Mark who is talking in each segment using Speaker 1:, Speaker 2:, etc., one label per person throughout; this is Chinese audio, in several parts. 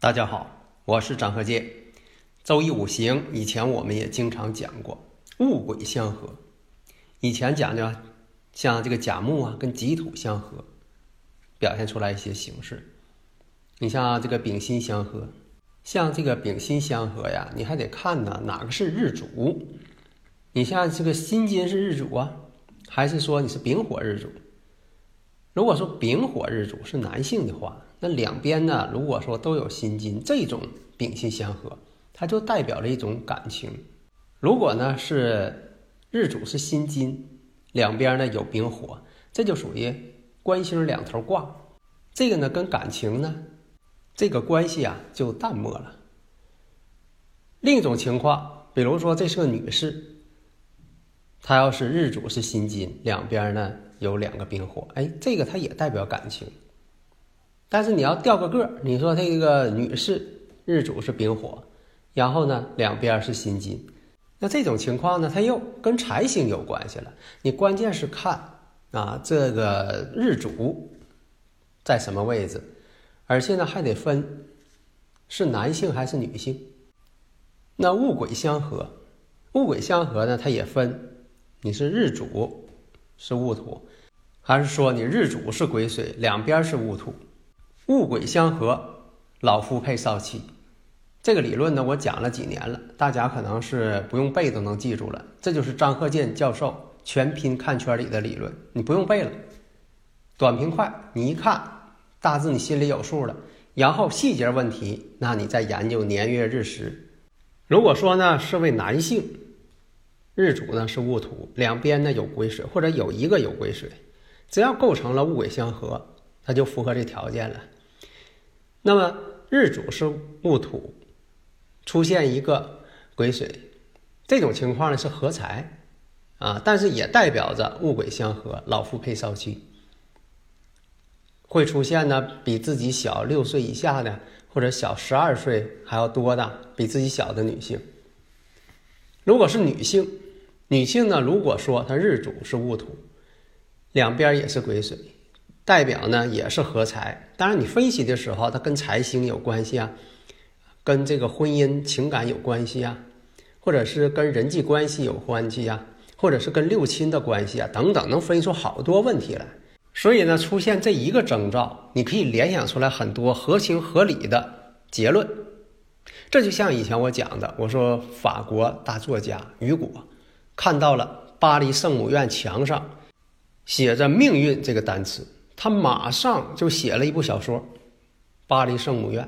Speaker 1: 大家好，我是张鹤剑。周易五行以前我们也经常讲过，物癸相合。以前讲的像这个甲木啊跟己土相合，表现出来一些形式。你像这个丙辛相合，像这个丙辛相合呀，你还得看呢哪个是日主。你像这个辛金是日主啊，还是说你是丙火日主？如果说丙火日主是男性的话，那两边呢，如果说都有辛金，这种丙辛相合，它就代表了一种感情。如果呢是日主是辛金，两边呢有丙火，这就属于官星两头挂。这个呢跟感情呢，这个关系啊就淡漠了。另一种情况，比如说这是个女士，她要是日主是辛金，两边呢。有两个丙火，哎，这个它也代表感情。但是你要调个个，你说这个女士日主是丙火，然后呢两边是辛金，那这种情况呢，它又跟财星有关系了。你关键是看啊这个日主在什么位置，而且呢还得分是男性还是女性。那戊癸相合，戊癸相合呢，它也分你是日主是戊土。还是说你日主是癸水，两边是戊土，戊癸相合，老夫配少妻。这个理论呢，我讲了几年了，大家可能是不用背都能记住了。这就是张鹤剑教授全拼看圈里的理论，你不用背了，短平快，你一看大致你心里有数了。然后细节问题，那你再研究年月日时。如果说呢是位男性，日主呢是戊土，两边呢有癸水，或者有一个有癸水。只要构成了戊癸相合，它就符合这条件了。那么日主是戊土，出现一个癸水，这种情况呢是合财啊，但是也代表着戊癸相合，老夫配少妻。会出现呢比自己小六岁以下的，或者小十二岁还要多的比自己小的女性。如果是女性，女性呢，如果说她日主是戊土。两边也是癸水，代表呢也是合财。当然，你分析的时候，它跟财星有关系啊，跟这个婚姻情感有关系啊，或者是跟人际关系有关系啊，或者是跟六亲的关系啊，等等，能分析出好多问题来。所以呢，出现这一个征兆，你可以联想出来很多合情合理的结论。这就像以前我讲的，我说法国大作家雨果看到了巴黎圣母院墙上。写着“命运”这个单词，他马上就写了一部小说《巴黎圣母院》。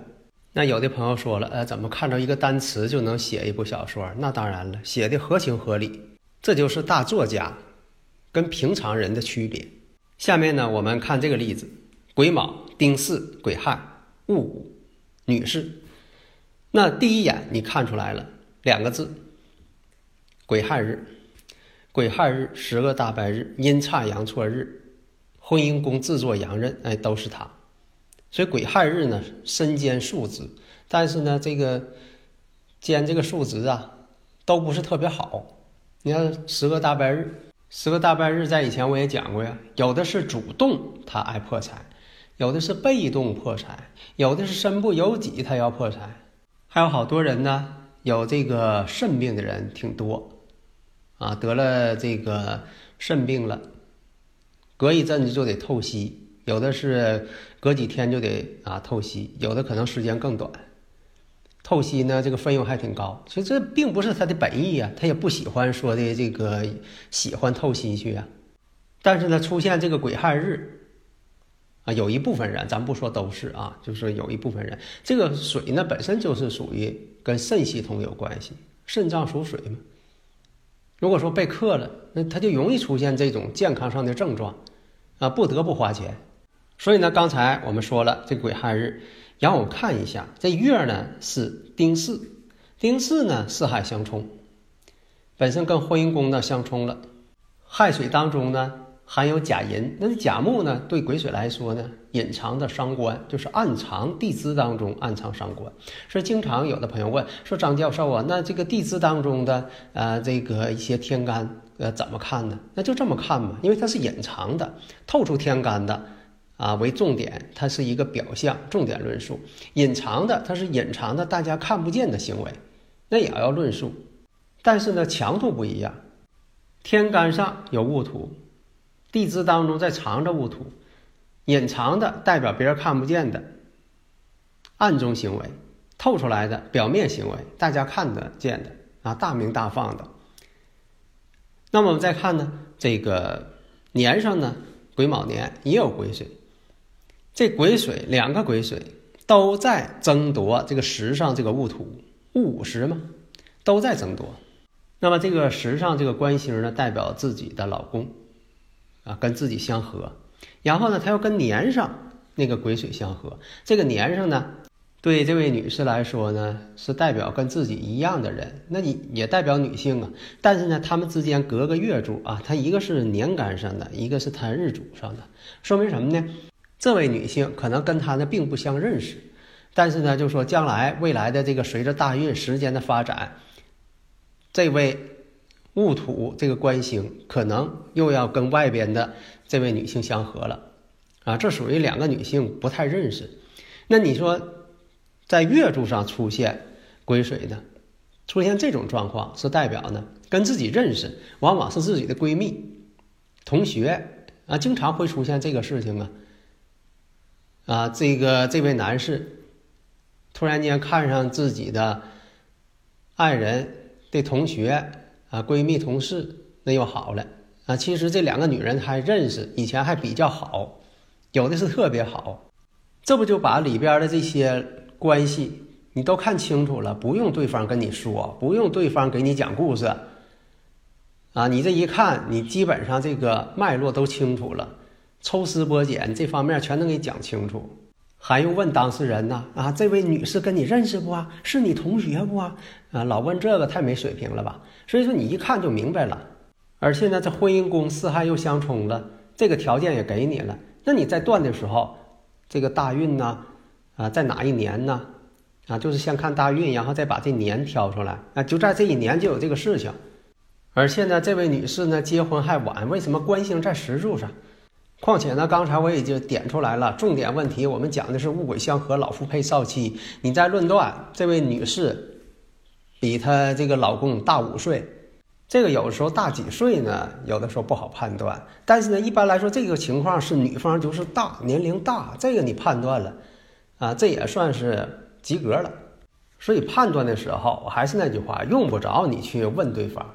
Speaker 1: 那有的朋友说了，呃，怎么看着一个单词就能写一部小说？那当然了，写的合情合理，这就是大作家跟平常人的区别。下面呢，我们看这个例子：癸卯、丁巳、癸亥、戊午，女士。那第一眼你看出来了两个字：癸亥日。癸亥日，十个大白日，阴差阳错日，婚姻宫制作阳刃，哎，都是他。所以癸亥日呢，身兼数职，但是呢，这个兼这个数职啊，都不是特别好。你看十个大白日，十个大白日在以前我也讲过呀，有的是主动他爱破财，有的是被动破财，有的是身不由己他要破财，还有好多人呢，有这个肾病的人挺多。啊，得了这个肾病了，隔一阵子就得透析，有的是隔几天就得啊透析，有的可能时间更短。透析呢，这个费用还挺高。其实这并不是他的本意啊，他也不喜欢说的这个喜欢透析去啊。但是呢，出现这个癸亥日啊，有一部分人，咱不说都是啊，就是有一部分人，这个水呢本身就是属于跟肾系统有关系，肾脏属水嘛。如果说被克了，那他就容易出现这种健康上的症状，啊，不得不花钱。所以呢，刚才我们说了，这癸亥日，让我看一下，这月呢是丁巳，丁巳呢四害相冲，本身跟婚姻宫呢相冲了，亥水当中呢。含有甲寅，那甲木呢？对癸水来说呢，隐藏的伤官就是暗藏地支当中暗藏伤官。所以经常有的朋友问说：“张教授啊，那这个地支当中的呃这个一些天干呃怎么看呢？”那就这么看嘛，因为它是隐藏的，透出天干的啊为重点，它是一个表象，重点论述；隐藏的它是隐藏的，大家看不见的行为，那也要论述。但是呢，强度不一样，天干上有戊土。地支当中在藏着戊土，隐藏的代表别人看不见的暗中行为，透出来的表面行为，大家看得见的啊，大明大放的。那么我们再看呢，这个年上呢，癸卯年也有癸水，这癸水两个癸水都在争夺这个时上这个戊土，戊午时嘛，都在争夺。那么这个时上这个官星呢，代表自己的老公。啊，跟自己相合，然后呢，他又跟年上那个癸水相合。这个年上呢，对这位女士来说呢，是代表跟自己一样的人，那你也代表女性啊。但是呢，他们之间隔个月柱啊，他一个是年干上的，一个是他日主上的，说明什么呢？这位女性可能跟她呢并不相认识，但是呢，就说将来未来的这个随着大运时间的发展，这位。戊土这个官星可能又要跟外边的这位女性相合了，啊，这属于两个女性不太认识。那你说，在月柱上出现癸水的，出现这种状况，是代表呢跟自己认识，往往是自己的闺蜜、同学啊，经常会出现这个事情啊。啊，这个这位男士突然间看上自己的爱人的同学。啊，闺蜜同事那又好了啊！其实这两个女人还认识，以前还比较好，有的是特别好，这不就把里边的这些关系你都看清楚了，不用对方跟你说，不用对方给你讲故事，啊，你这一看，你基本上这个脉络都清楚了，抽丝剥茧，这方面全能给你讲清楚。还用问当事人呢？啊，这位女士跟你认识不啊？是你同学不啊？啊，老问这个太没水平了吧？所以说你一看就明白了。而且呢，这婚姻宫四害又相冲了，这个条件也给你了。那你在断的时候，这个大运呢，啊在哪一年呢？啊，就是先看大运，然后再把这年挑出来。啊，就在这一年就有这个事情。而且呢，这位女士呢，结婚还晚，为什么官星在石柱上？况且呢，刚才我已经点出来了，重点问题我们讲的是戊癸相合，老夫配少妻。你在论断这位女士比她这个老公大五岁，这个有的时候大几岁呢？有的时候不好判断。但是呢，一般来说这个情况是女方就是大年龄大，这个你判断了啊，这也算是及格了。所以判断的时候，我还是那句话，用不着你去问对方。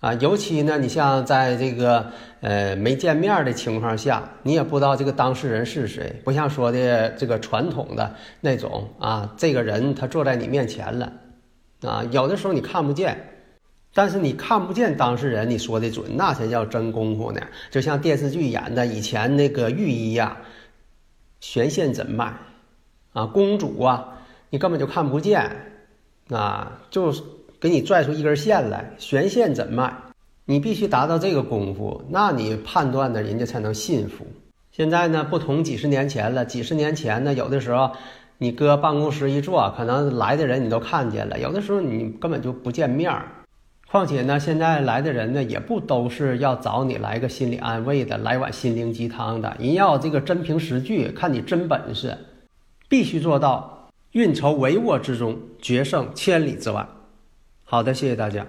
Speaker 1: 啊，尤其呢，你像在这个呃没见面的情况下，你也不知道这个当事人是谁，不像说的这个传统的那种啊，这个人他坐在你面前了，啊，有的时候你看不见，但是你看不见当事人，你说的准，那才叫真功夫呢。就像电视剧演的以前那个御医呀，悬线诊脉，啊，公主啊，你根本就看不见，啊，就是。给你拽出一根线来，悬线诊脉，你必须达到这个功夫，那你判断呢，人家才能信服。现在呢，不同几十年前了，几十年前呢，有的时候你搁办公室一坐，可能来的人你都看见了，有的时候你根本就不见面儿。况且呢，现在来的人呢，也不都是要找你来个心理安慰的，来碗心灵鸡汤的，人要这个真凭实据，看你真本事，必须做到运筹帷幄之中，决胜千里之外。好的，谢谢大家。